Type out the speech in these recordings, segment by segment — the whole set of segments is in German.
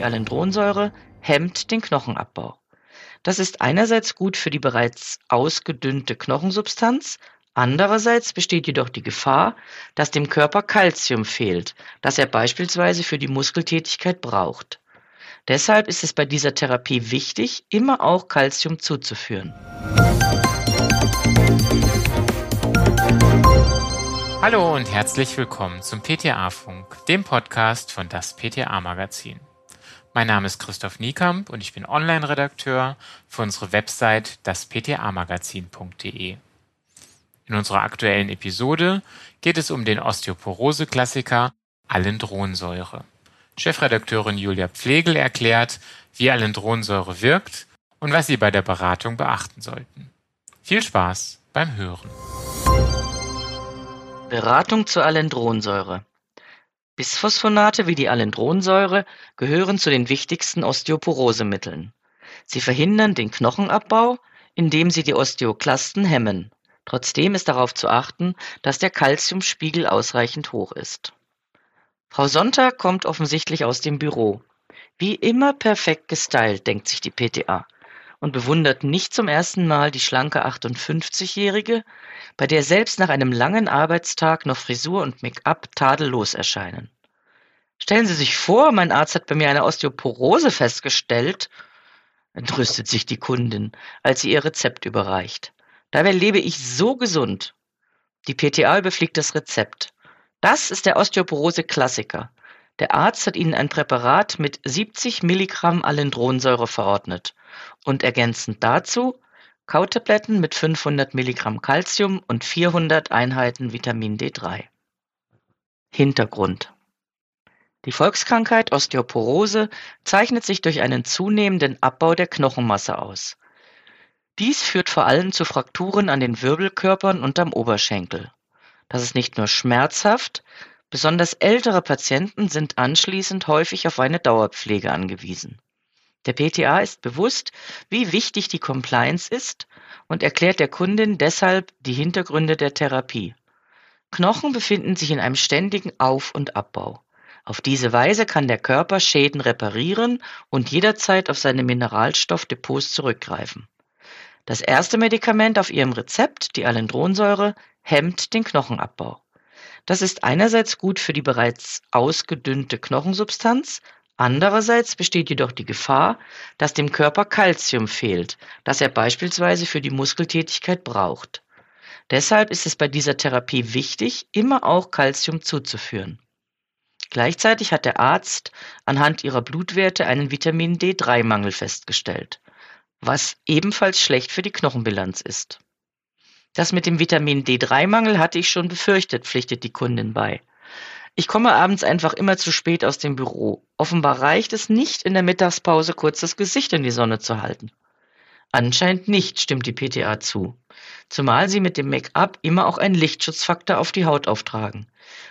die Alendronsäure hemmt den Knochenabbau. Das ist einerseits gut für die bereits ausgedünnte Knochensubstanz, andererseits besteht jedoch die Gefahr, dass dem Körper Kalzium fehlt, das er beispielsweise für die Muskeltätigkeit braucht. Deshalb ist es bei dieser Therapie wichtig, immer auch Kalzium zuzuführen. Hallo und herzlich willkommen zum PTA-Funk, dem Podcast von das PTA-Magazin. Mein Name ist Christoph Niekamp und ich bin Online-Redakteur für unsere Website daspta-magazin.de. In unserer aktuellen Episode geht es um den Osteoporose-Klassiker Alendronsäure. Chefredakteurin Julia Pflegel erklärt, wie Alendronsäure wirkt und was Sie bei der Beratung beachten sollten. Viel Spaß beim Hören. Beratung zur Alendronsäure. Bisphosphonate wie die Alendronsäure gehören zu den wichtigsten Osteoporosemitteln. Sie verhindern den Knochenabbau, indem sie die Osteoklasten hemmen. Trotzdem ist darauf zu achten, dass der Calciumspiegel ausreichend hoch ist. Frau Sonntag kommt offensichtlich aus dem Büro. Wie immer perfekt gestylt, denkt sich die PTA und bewundert nicht zum ersten Mal die schlanke 58-Jährige, bei der selbst nach einem langen Arbeitstag noch Frisur und Make-up tadellos erscheinen. Stellen Sie sich vor, mein Arzt hat bei mir eine Osteoporose festgestellt, entrüstet sich die Kundin, als sie ihr Rezept überreicht. Dabei lebe ich so gesund. Die PTA überfliegt das Rezept. Das ist der Osteoporose-Klassiker. Der Arzt hat Ihnen ein Präparat mit 70 Milligramm Alendronsäure verordnet und ergänzend dazu Kautabletten mit 500 Milligramm Calcium und 400 Einheiten Vitamin D3. Hintergrund Die Volkskrankheit Osteoporose zeichnet sich durch einen zunehmenden Abbau der Knochenmasse aus. Dies führt vor allem zu Frakturen an den Wirbelkörpern und am Oberschenkel. Das ist nicht nur schmerzhaft, besonders ältere Patienten sind anschließend häufig auf eine Dauerpflege angewiesen. Der PTA ist bewusst, wie wichtig die Compliance ist und erklärt der Kundin deshalb die Hintergründe der Therapie. Knochen befinden sich in einem ständigen Auf- und Abbau. Auf diese Weise kann der Körper Schäden reparieren und jederzeit auf seine Mineralstoffdepots zurückgreifen. Das erste Medikament auf ihrem Rezept, die Alendronsäure, hemmt den Knochenabbau. Das ist einerseits gut für die bereits ausgedünnte Knochensubstanz, andererseits besteht jedoch die Gefahr, dass dem Körper Kalzium fehlt, das er beispielsweise für die Muskeltätigkeit braucht. Deshalb ist es bei dieser Therapie wichtig, immer auch Kalzium zuzuführen. Gleichzeitig hat der Arzt anhand ihrer Blutwerte einen Vitamin D3-Mangel festgestellt, was ebenfalls schlecht für die Knochenbilanz ist. Das mit dem Vitamin D3-Mangel hatte ich schon befürchtet, pflichtet die Kundin bei. Ich komme abends einfach immer zu spät aus dem Büro. Offenbar reicht es nicht, in der Mittagspause kurz das Gesicht in die Sonne zu halten. Anscheinend nicht, stimmt die PTA zu. Zumal sie mit dem Make-up immer auch einen Lichtschutzfaktor auf die Haut auftragen.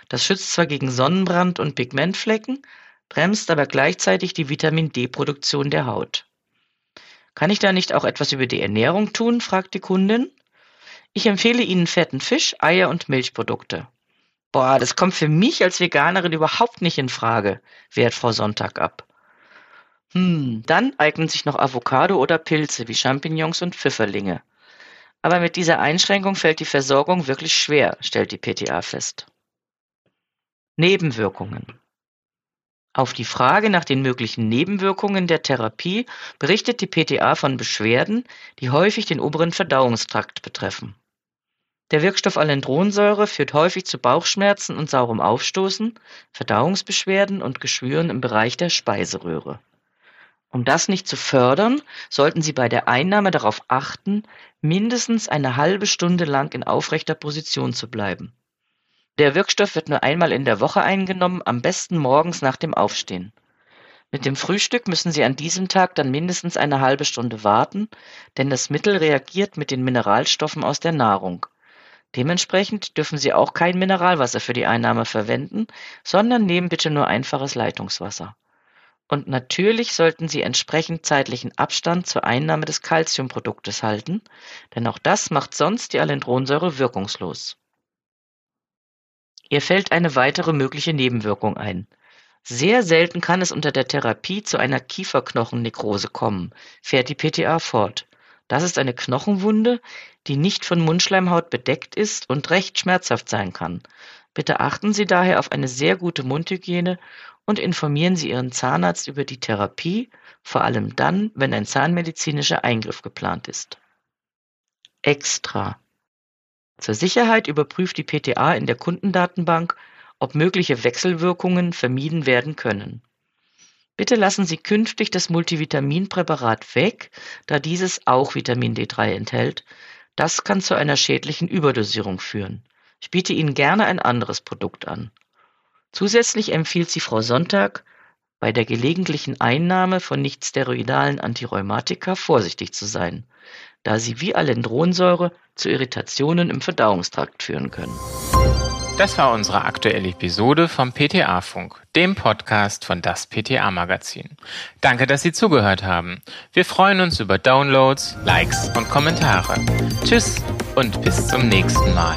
Das schützt zwar gegen Sonnenbrand und Pigmentflecken, bremst aber gleichzeitig die Vitamin D-Produktion der Haut. Kann ich da nicht auch etwas über die Ernährung tun? fragt die Kundin. Ich empfehle Ihnen fetten Fisch, Eier und Milchprodukte. Boah, das kommt für mich als Veganerin überhaupt nicht in Frage, wehrt Frau Sonntag ab. Hm, dann eignen sich noch Avocado oder Pilze wie Champignons und Pfifferlinge. Aber mit dieser Einschränkung fällt die Versorgung wirklich schwer, stellt die PTA fest. Nebenwirkungen. Auf die Frage nach den möglichen Nebenwirkungen der Therapie berichtet die PTA von Beschwerden, die häufig den oberen Verdauungstrakt betreffen. Der Wirkstoff Alendronsäure führt häufig zu Bauchschmerzen und saurem Aufstoßen, Verdauungsbeschwerden und Geschwüren im Bereich der Speiseröhre. Um das nicht zu fördern, sollten Sie bei der Einnahme darauf achten, mindestens eine halbe Stunde lang in aufrechter Position zu bleiben. Der Wirkstoff wird nur einmal in der Woche eingenommen, am besten morgens nach dem Aufstehen. Mit dem Frühstück müssen Sie an diesem Tag dann mindestens eine halbe Stunde warten, denn das Mittel reagiert mit den Mineralstoffen aus der Nahrung. Dementsprechend dürfen Sie auch kein Mineralwasser für die Einnahme verwenden, sondern nehmen bitte nur einfaches Leitungswasser. Und natürlich sollten Sie entsprechend zeitlichen Abstand zur Einnahme des Calciumproduktes halten, denn auch das macht sonst die Alendronsäure wirkungslos. Ihr fällt eine weitere mögliche Nebenwirkung ein. Sehr selten kann es unter der Therapie zu einer Kieferknochennekrose kommen, fährt die PTA fort. Das ist eine Knochenwunde, die nicht von Mundschleimhaut bedeckt ist und recht schmerzhaft sein kann. Bitte achten Sie daher auf eine sehr gute Mundhygiene und informieren Sie Ihren Zahnarzt über die Therapie, vor allem dann, wenn ein zahnmedizinischer Eingriff geplant ist. Extra. Zur Sicherheit überprüft die PTA in der Kundendatenbank, ob mögliche Wechselwirkungen vermieden werden können. Bitte lassen Sie künftig das Multivitaminpräparat weg, da dieses auch Vitamin D3 enthält. Das kann zu einer schädlichen Überdosierung führen. Ich biete Ihnen gerne ein anderes Produkt an. Zusätzlich empfiehlt sie Frau Sonntag, bei der gelegentlichen Einnahme von nichtsteroidalen Antirheumatika vorsichtig zu sein, da sie wie Alendronsäure zu Irritationen im Verdauungstrakt führen können. Das war unsere aktuelle Episode vom PTA-Funk, dem Podcast von das PTA-Magazin. Danke, dass Sie zugehört haben. Wir freuen uns über Downloads, Likes und Kommentare. Tschüss und bis zum nächsten Mal.